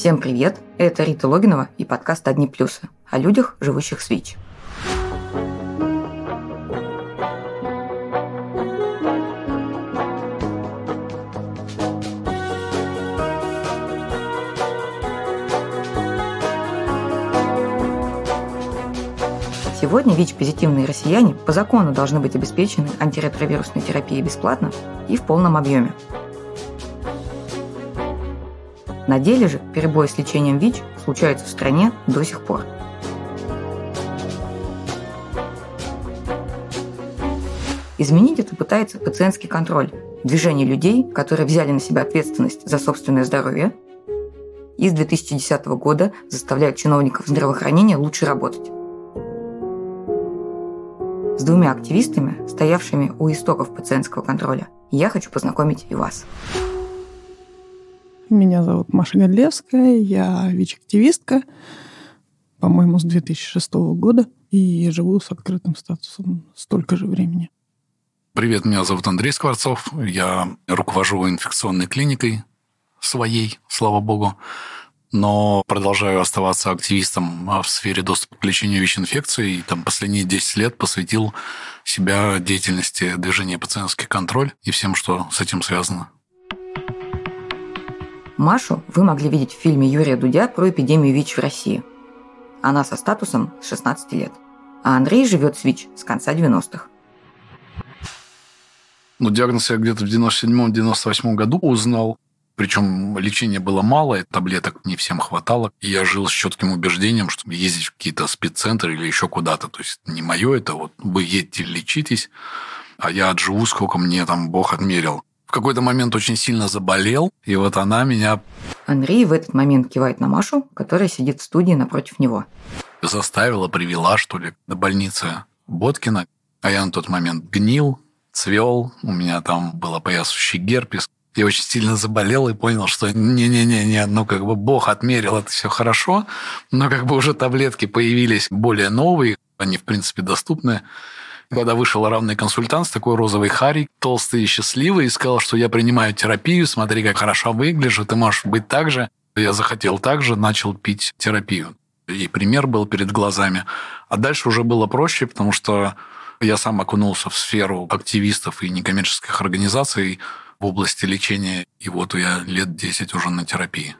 Всем привет! Это Рита Логинова и подкаст «Одни плюсы» о людях, живущих с ВИЧ. Сегодня ВИЧ-позитивные россияне по закону должны быть обеспечены антиретровирусной терапией бесплатно и в полном объеме. На деле же перебои с лечением ВИЧ случаются в стране до сих пор. Изменить это пытается пациентский контроль, движение людей, которые взяли на себя ответственность за собственное здоровье и с 2010 года заставляют чиновников здравоохранения лучше работать с двумя активистами, стоявшими у истоков пациентского контроля. Я хочу познакомить и вас. Меня зовут Маша Годлевская, я ВИЧ-активистка, по-моему, с 2006 года, и живу с открытым статусом столько же времени. Привет, меня зовут Андрей Скворцов, я руковожу инфекционной клиникой своей, слава богу но продолжаю оставаться активистом в сфере доступа к лечению ВИЧ-инфекции. И там последние 10 лет посвятил себя деятельности движения «Пациентский контроль» и всем, что с этим связано. Машу вы могли видеть в фильме Юрия Дудя про эпидемию ВИЧ в России. Она со статусом с 16 лет. А Андрей живет с ВИЧ с конца 90-х. Ну, диагноз я где-то в 97-98 году узнал. Причем лечения было мало, и таблеток не всем хватало. И я жил с четким убеждением, что ездить в какие-то спеццентры или еще куда-то. То есть не мое это, вот вы едете, лечитесь, а я отживу, сколько мне там Бог отмерил. В какой-то момент очень сильно заболел, и вот она меня... Андрей в этот момент кивает на Машу, которая сидит в студии напротив него. Заставила, привела, что ли, до больницы Боткина. А я на тот момент гнил, цвел, у меня там был опоясывающий герпес. Я очень сильно заболел и понял, что не-не-не, ну как бы Бог отмерил, это все хорошо, но как бы уже таблетки появились более новые, они в принципе доступны. Когда вышел равный консультант с такой розовой харей, толстый и счастливый, и сказал, что я принимаю терапию, смотри, как хорошо выгляжу, ты можешь быть так же. Я захотел так же, начал пить терапию. И пример был перед глазами. А дальше уже было проще, потому что я сам окунулся в сферу активистов и некоммерческих организаций, в области лечения, и вот я лет 10 уже на терапии.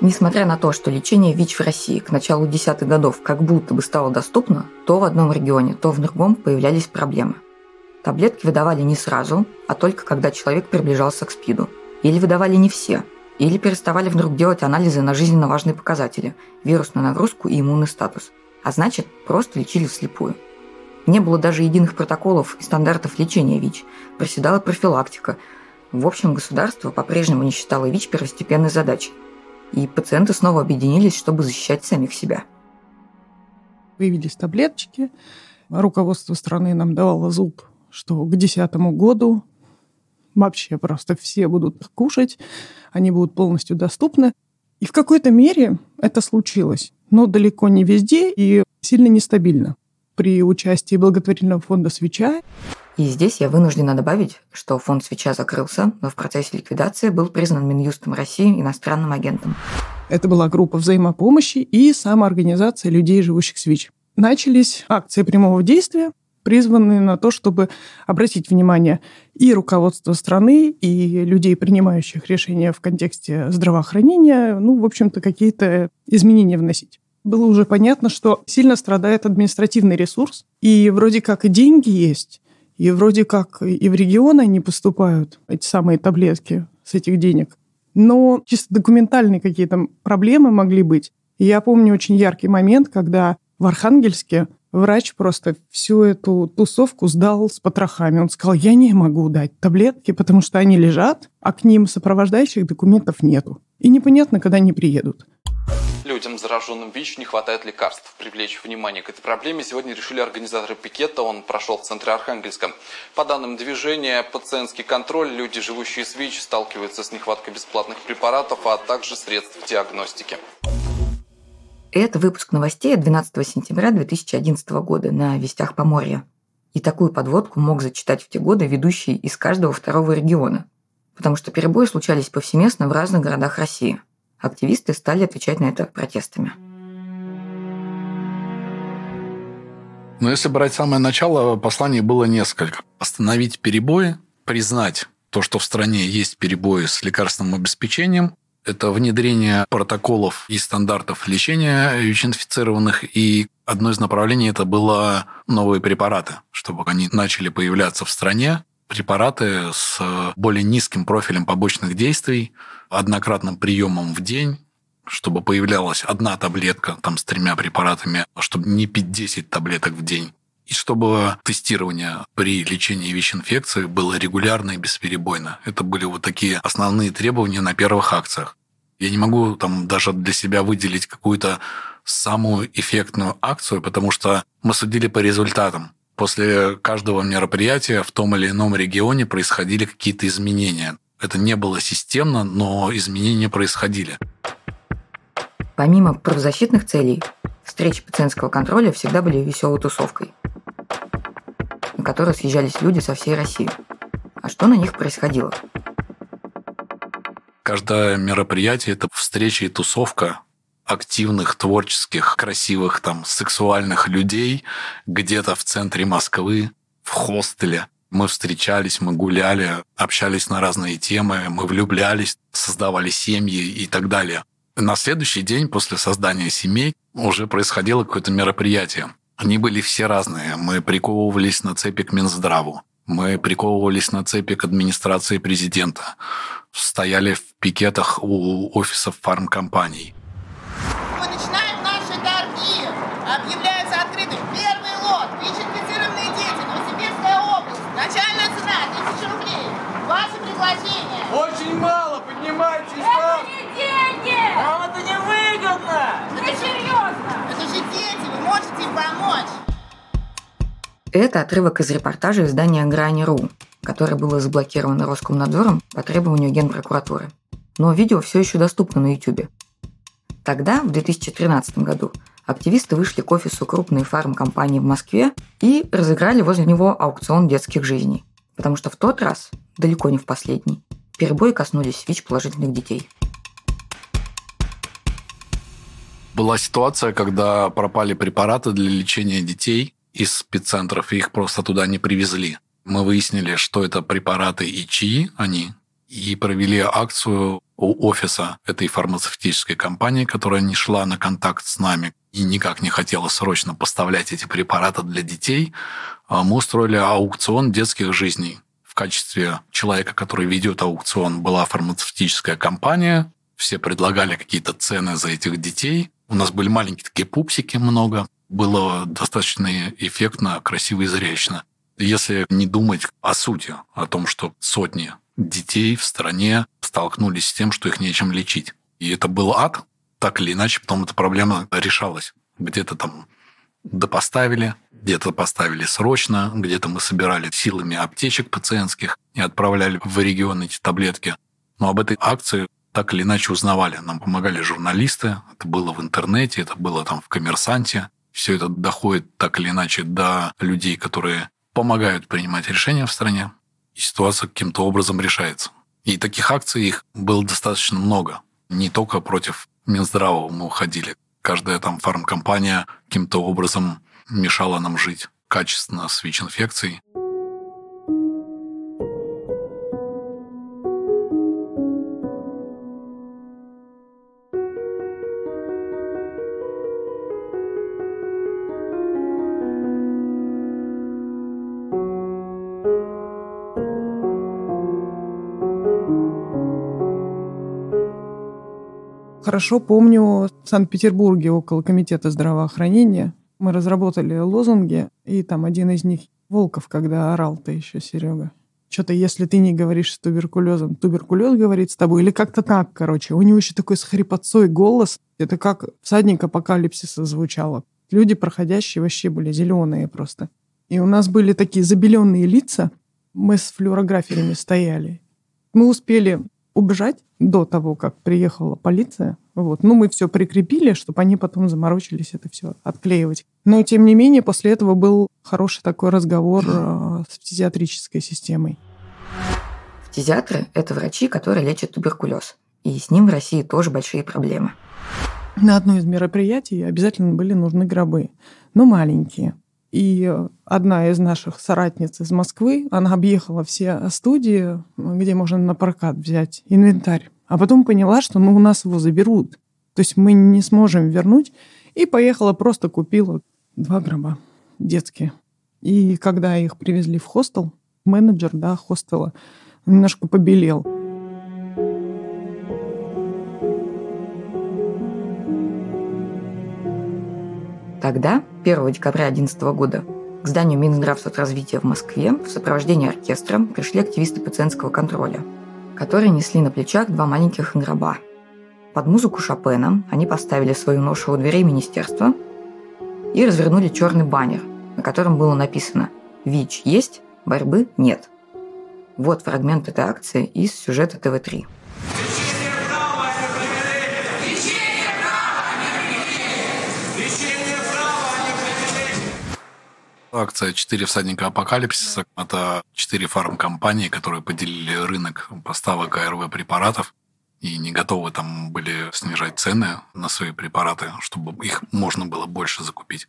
Несмотря на то, что лечение ВИЧ в России к началу десятых годов как будто бы стало доступно, то в одном регионе, то в другом появлялись проблемы. Таблетки выдавали не сразу, а только когда человек приближался к СПИДу. Или выдавали не все, или переставали вдруг делать анализы на жизненно важные показатели – вирусную нагрузку и иммунный статус. А значит, просто лечили вслепую – не было даже единых протоколов и стандартов лечения ВИЧ. Проседала профилактика. В общем, государство по-прежнему не считало ВИЧ первостепенной задачей. И пациенты снова объединились, чтобы защищать самих себя. Появились таблеточки. Руководство страны нам давало зуб, что к 2010 году вообще просто все будут кушать, они будут полностью доступны. И в какой-то мере это случилось, но далеко не везде и сильно нестабильно при участии благотворительного фонда «Свеча». И здесь я вынуждена добавить, что фонд «Свеча» закрылся, но в процессе ликвидации был признан Минюстом России иностранным агентом. Это была группа взаимопомощи и самоорганизация людей, живущих с ВИЧ. Начались акции прямого действия, призванные на то, чтобы обратить внимание и руководства страны, и людей, принимающих решения в контексте здравоохранения, ну, в общем-то, какие-то изменения вносить было уже понятно, что сильно страдает административный ресурс, и вроде как и деньги есть, и вроде как и в регионы они поступают, эти самые таблетки с этих денег. Но чисто документальные какие-то проблемы могли быть. Я помню очень яркий момент, когда в Архангельске врач просто всю эту тусовку сдал с потрохами. Он сказал, я не могу дать таблетки, потому что они лежат, а к ним сопровождающих документов нету. И непонятно, когда они приедут людям, зараженным ВИЧ, не хватает лекарств. Привлечь внимание к этой проблеме сегодня решили организаторы пикета. Он прошел в центре Архангельска. По данным движения «Пациентский контроль», люди, живущие с ВИЧ, сталкиваются с нехваткой бесплатных препаратов, а также средств диагностики. Это выпуск новостей от 12 сентября 2011 года на «Вестях Поморья». И такую подводку мог зачитать в те годы ведущий из каждого второго региона. потому что перебои случались повсеместно в разных городах России. Активисты стали отвечать на это протестами. Но если брать самое начало, посланий было несколько. Остановить перебои, признать то, что в стране есть перебои с лекарственным обеспечением, это внедрение протоколов и стандартов лечения ВИЧ-инфицированных. И одно из направлений это было новые препараты, чтобы они начали появляться в стране. Препараты с более низким профилем побочных действий, однократным приемом в день, чтобы появлялась одна таблетка там, с тремя препаратами, чтобы не пить 10 таблеток в день. И чтобы тестирование при лечении ВИЧ-инфекции было регулярно и бесперебойно. Это были вот такие основные требования на первых акциях. Я не могу там даже для себя выделить какую-то самую эффектную акцию, потому что мы судили по результатам. После каждого мероприятия в том или ином регионе происходили какие-то изменения. Это не было системно, но изменения происходили. Помимо правозащитных целей, встречи пациентского контроля всегда были веселой тусовкой, на которые съезжались люди со всей России. А что на них происходило? Каждое мероприятие – это встреча и тусовка активных, творческих, красивых, там, сексуальных людей где-то в центре Москвы, в хостеле. Мы встречались, мы гуляли, общались на разные темы, мы влюблялись, создавали семьи и так далее. На следующий день после создания семей уже происходило какое-то мероприятие. Они были все разные. Мы приковывались на цепи к Минздраву. Мы приковывались на цепи к администрации президента. Стояли в пикетах у офисов фармкомпаний. Это отрывок из репортажа издания «Грани.ру», которое было заблокировано Роскомнадзором по требованию Генпрокуратуры. Но видео все еще доступно на YouTube. Тогда, в 2013 году, активисты вышли к офису крупной фармкомпании в Москве и разыграли возле него аукцион детских жизней. Потому что в тот раз, далеко не в последний, перебои коснулись ВИЧ-положительных детей. Была ситуация, когда пропали препараты для лечения детей из спеццентров, и их просто туда не привезли. Мы выяснили, что это препараты и чьи они, и провели акцию у офиса этой фармацевтической компании, которая не шла на контакт с нами и никак не хотела срочно поставлять эти препараты для детей. А мы устроили аукцион детских жизней. В качестве человека, который ведет аукцион, была фармацевтическая компания. Все предлагали какие-то цены за этих детей. У нас были маленькие такие пупсики много. Было достаточно эффектно, красиво и зрелищно. Если не думать о сути, о том, что сотни детей в стране столкнулись с тем, что их нечем лечить. И это был ад, так или иначе, потом эта проблема решалась. Где-то там допоставили, где-то поставили срочно, где-то мы собирали силами аптечек пациентских и отправляли в регион эти таблетки. Но об этой акции так или иначе узнавали. Нам помогали журналисты, это было в интернете, это было там в «Коммерсанте». Все это доходит так или иначе до людей, которые помогают принимать решения в стране, и ситуация каким-то образом решается. И таких акций их было достаточно много. Не только против Минздрава мы уходили. Каждая там фармкомпания каким-то образом мешала нам жить качественно с ВИЧ-инфекцией. Хорошо помню в Санкт-Петербурге около Комитета здравоохранения мы разработали лозунги, и там один из них Волков, когда орал-то еще, Серега. Что-то, если ты не говоришь с туберкулезом, туберкулез говорит с тобой, или как-то так, короче. У него еще такой с хрипотцой голос. Это как всадник апокалипсиса звучало. Люди, проходящие, вообще были зеленые просто. И у нас были такие забеленные лица. Мы с флюорограферами стояли. Мы успели убежать до того, как приехала полиция. Вот. Ну, мы все прикрепили, чтобы они потом заморочились это все отклеивать. Но, тем не менее, после этого был хороший такой разговор э, с фтизиатрической системой. Фтизиатры – это врачи, которые лечат туберкулез. И с ним в России тоже большие проблемы. На одно из мероприятий обязательно были нужны гробы, но маленькие. И одна из наших соратниц из Москвы, она объехала все студии, где можно на прокат взять инвентарь. А потом поняла, что ну, у нас его заберут. То есть мы не сможем вернуть. И поехала, просто купила два гроба детские. И когда их привезли в хостел, менеджер да, хостела немножко побелел. Тогда, 1 декабря 2011 года, к зданию Минздравсоцразвития в Москве в сопровождении оркестра пришли активисты пациентского контроля, которые несли на плечах два маленьких гроба. Под музыку Шопена они поставили свою ношу у дверей министерства и развернули черный баннер, на котором было написано «ВИЧ есть, борьбы нет». Вот фрагмент этой акции из сюжета ТВ-3. Акция «Четыре всадника апокалипсиса» – это четыре фармкомпании, которые поделили рынок поставок АРВ-препаратов и не готовы там были снижать цены на свои препараты, чтобы их можно было больше закупить.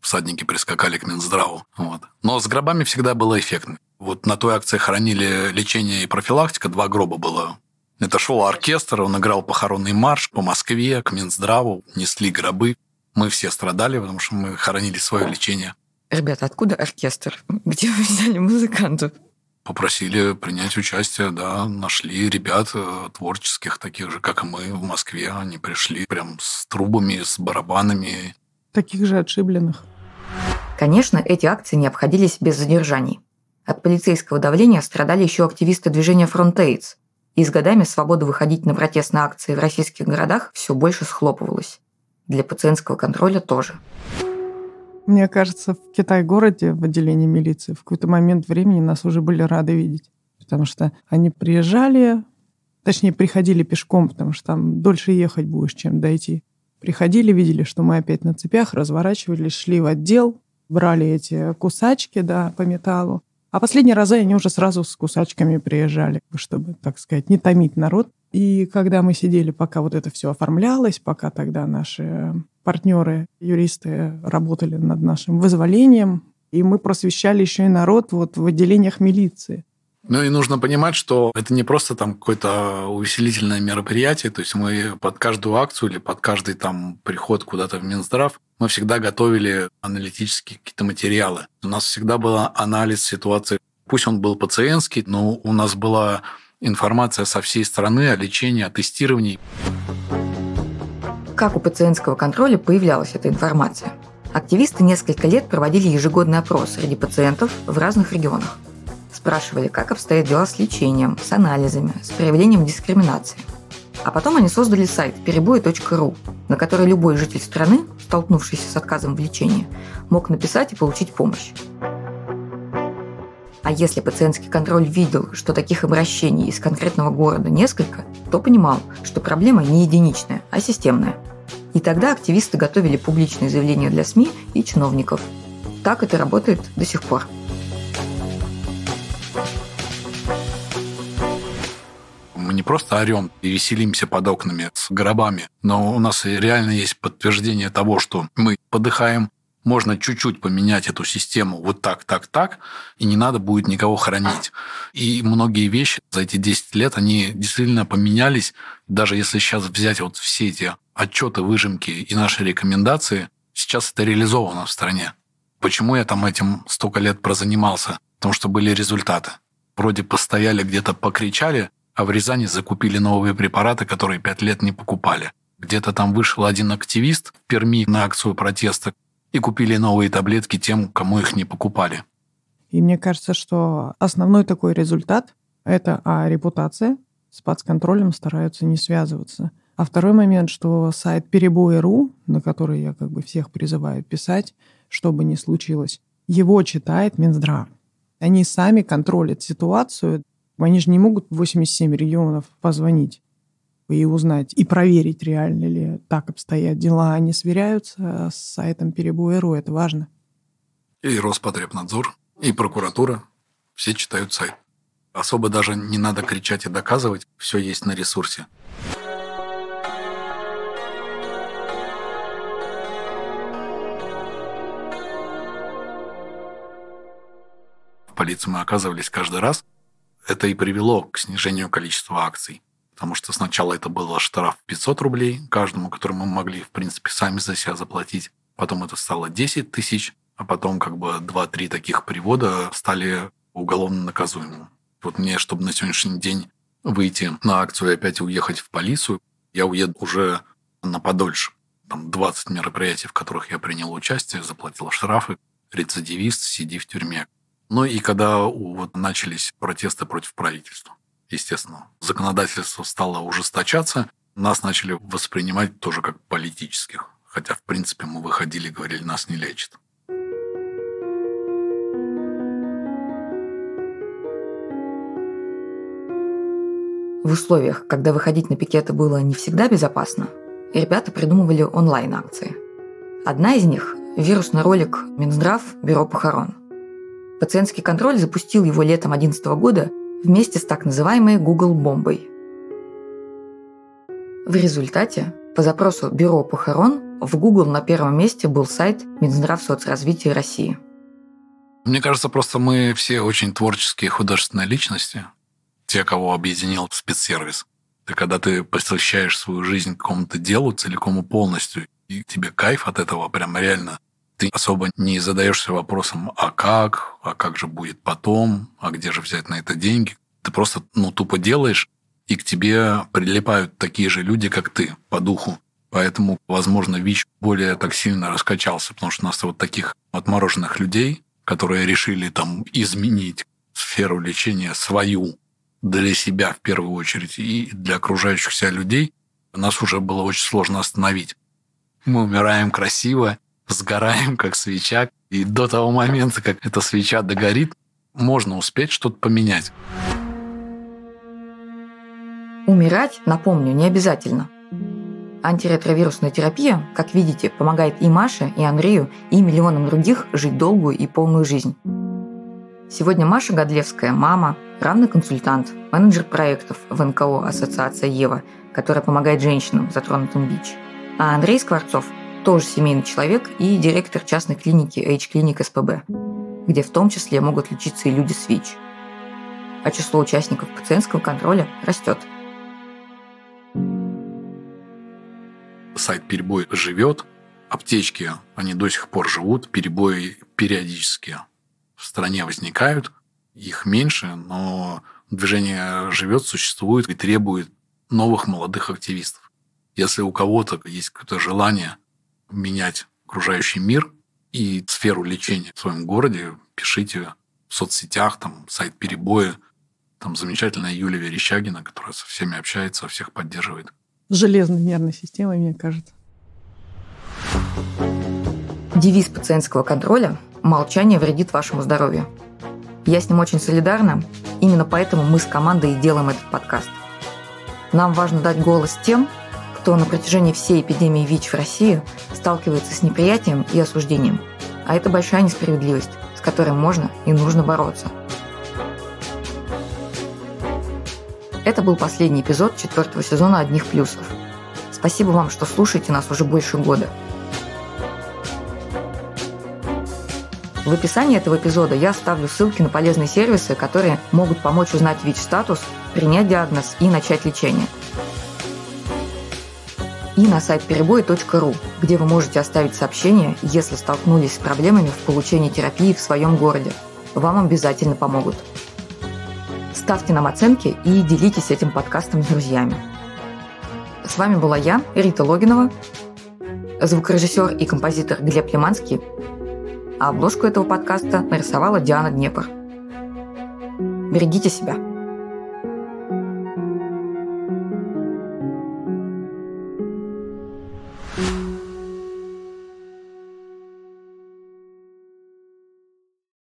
Всадники прискакали к Минздраву. Вот. Но с гробами всегда было эффектно. Вот на той акции хоронили лечение и профилактика, два гроба было. Это шел оркестр, он играл похоронный марш по Москве, к Минздраву, несли гробы. Мы все страдали, потому что мы хоронили свое лечение. Ребята, откуда оркестр? Где вы взяли музыкантов? Попросили принять участие, да, нашли ребят э, творческих, таких же, как и мы в Москве. Они пришли прям с трубами, с барабанами. Таких же отшибленных. Конечно, эти акции не обходились без задержаний. От полицейского давления страдали еще активисты движения «Фронтейдс», и с годами свобода выходить на протестные акции в российских городах все больше схлопывалась. Для пациентского контроля тоже. Мне кажется, в Китай-городе, в отделении милиции, в какой-то момент времени нас уже были рады видеть. Потому что они приезжали, точнее, приходили пешком, потому что там дольше ехать будешь, чем дойти. Приходили, видели, что мы опять на цепях, разворачивались, шли в отдел, брали эти кусачки, да, по металлу. А последние разы они уже сразу с кусачками приезжали, чтобы, так сказать, не томить народ. И когда мы сидели, пока вот это все оформлялось, пока тогда наши партнеры, юристы работали над нашим вызволением, и мы просвещали еще и народ вот в отделениях милиции. Ну и нужно понимать, что это не просто там какое-то увеселительное мероприятие, то есть мы под каждую акцию или под каждый там приход куда-то в Минздрав мы всегда готовили аналитические какие-то материалы. У нас всегда был анализ ситуации. Пусть он был пациентский, но у нас была информация со всей страны о лечении, о тестировании. Как у пациентского контроля появлялась эта информация? Активисты несколько лет проводили ежегодный опрос среди пациентов в разных регионах. Спрашивали, как обстоят дела с лечением, с анализами, с проявлением дискриминации. А потом они создали сайт перебои.ру, на который любой житель страны, столкнувшийся с отказом в лечении, мог написать и получить помощь. А если пациентский контроль видел, что таких обращений из конкретного города несколько, то понимал, что проблема не единичная, а системная. И тогда активисты готовили публичные заявления для СМИ и чиновников. Так это работает до сих пор. Мы не просто орем и веселимся под окнами с гробами, но у нас реально есть подтверждение того, что мы подыхаем, можно чуть-чуть поменять эту систему вот так, так, так, и не надо будет никого хранить. И многие вещи за эти 10 лет, они действительно поменялись. Даже если сейчас взять вот все эти отчеты, выжимки и наши рекомендации, сейчас это реализовано в стране. Почему я там этим столько лет прозанимался? Потому что были результаты. Вроде постояли где-то, покричали, а в Рязани закупили новые препараты, которые пять лет не покупали. Где-то там вышел один активист в Перми на акцию протеста, и купили новые таблетки тем, кому их не покупали. И мне кажется, что основной такой результат – это а, репутация. С контролем стараются не связываться. А второй момент, что сайт перебои.ру, на который я как бы всех призываю писать, что бы ни случилось, его читает Минздрав. Они сами контролят ситуацию. Они же не могут в 87 регионов позвонить и узнать, и проверить, реально ли так обстоят дела. Они сверяются с сайтом перебоя.ру, это важно. И Роспотребнадзор, и прокуратура, все читают сайт. Особо даже не надо кричать и доказывать, все есть на ресурсе. В полиции мы оказывались каждый раз. Это и привело к снижению количества акций. Потому что сначала это было штраф 500 рублей каждому, который мы могли, в принципе, сами за себя заплатить. Потом это стало 10 тысяч, а потом как бы 2-3 таких привода стали уголовно наказуемым. Вот мне, чтобы на сегодняшний день выйти на акцию и опять уехать в полицию, я уеду уже на подольше. Там 20 мероприятий, в которых я принял участие, заплатил штрафы, рецидивист, сиди в тюрьме. Ну и когда вот начались протесты против правительства, естественно, законодательство стало ужесточаться, нас начали воспринимать тоже как политических. Хотя, в принципе, мы выходили и говорили, нас не лечат. В условиях, когда выходить на пикеты было не всегда безопасно, ребята придумывали онлайн-акции. Одна из них – вирусный ролик Минздрав «Бюро похорон». Пациентский контроль запустил его летом 2011 года вместе с так называемой Google бомбой. В результате по запросу «Бюро похорон» в Google на первом месте был сайт Минздрав соцразвития России. Мне кажется, просто мы все очень творческие художественные личности, те, кого объединил спецсервис. И когда ты посвящаешь свою жизнь какому-то делу целиком и полностью, и тебе кайф от этого прям реально ты особо не задаешься вопросом, а как, а как же будет потом, а где же взять на это деньги. Ты просто, ну, тупо делаешь, и к тебе прилипают такие же люди, как ты, по духу. Поэтому, возможно, ВИЧ более так сильно раскачался, потому что у нас вот таких отмороженных людей, которые решили там изменить сферу лечения свою для себя в первую очередь и для окружающих себя людей, нас уже было очень сложно остановить. Мы умираем красиво, сгораем, как свеча. И до того момента, как эта свеча догорит, можно успеть что-то поменять. Умирать, напомню, не обязательно. Антиретровирусная терапия, как видите, помогает и Маше, и Андрею, и миллионам других жить долгую и полную жизнь. Сегодня Маша Годлевская – мама, равный консультант, менеджер проектов в НКО «Ассоциация Ева», которая помогает женщинам, затронутым ВИЧ. А Андрей Скворцов – тоже семейный человек и директор частной клиники H-клиник СПБ, где в том числе могут лечиться и люди с ВИЧ. А число участников пациентского контроля растет. Сайт «Перебой» живет, аптечки, они до сих пор живут, перебои периодически в стране возникают, их меньше, но движение живет, существует и требует новых молодых активистов. Если у кого-то есть какое-то желание менять окружающий мир и сферу лечения в своем городе, пишите в соцсетях, там сайт перебоя, там замечательная Юлия Верещагина, которая со всеми общается, всех поддерживает. С железной нервной системой, мне кажется. Девиз пациентского контроля «Молчание вредит вашему здоровью». Я с ним очень солидарна, именно поэтому мы с командой и делаем этот подкаст. Нам важно дать голос тем, кто на протяжении всей эпидемии ВИЧ в России сталкивается с неприятием и осуждением. А это большая несправедливость, с которой можно и нужно бороться. Это был последний эпизод четвертого сезона «Одних плюсов». Спасибо вам, что слушаете нас уже больше года. В описании этого эпизода я оставлю ссылки на полезные сервисы, которые могут помочь узнать ВИЧ-статус, принять диагноз и начать лечение – и на сайт перебой.ру, где вы можете оставить сообщение, если столкнулись с проблемами в получении терапии в своем городе. Вам обязательно помогут. Ставьте нам оценки и делитесь этим подкастом с друзьями. С вами была я, Рита Логинова, звукорежиссер и композитор Глеб Лиманский, а обложку этого подкаста нарисовала Диана Днепр. Берегите себя.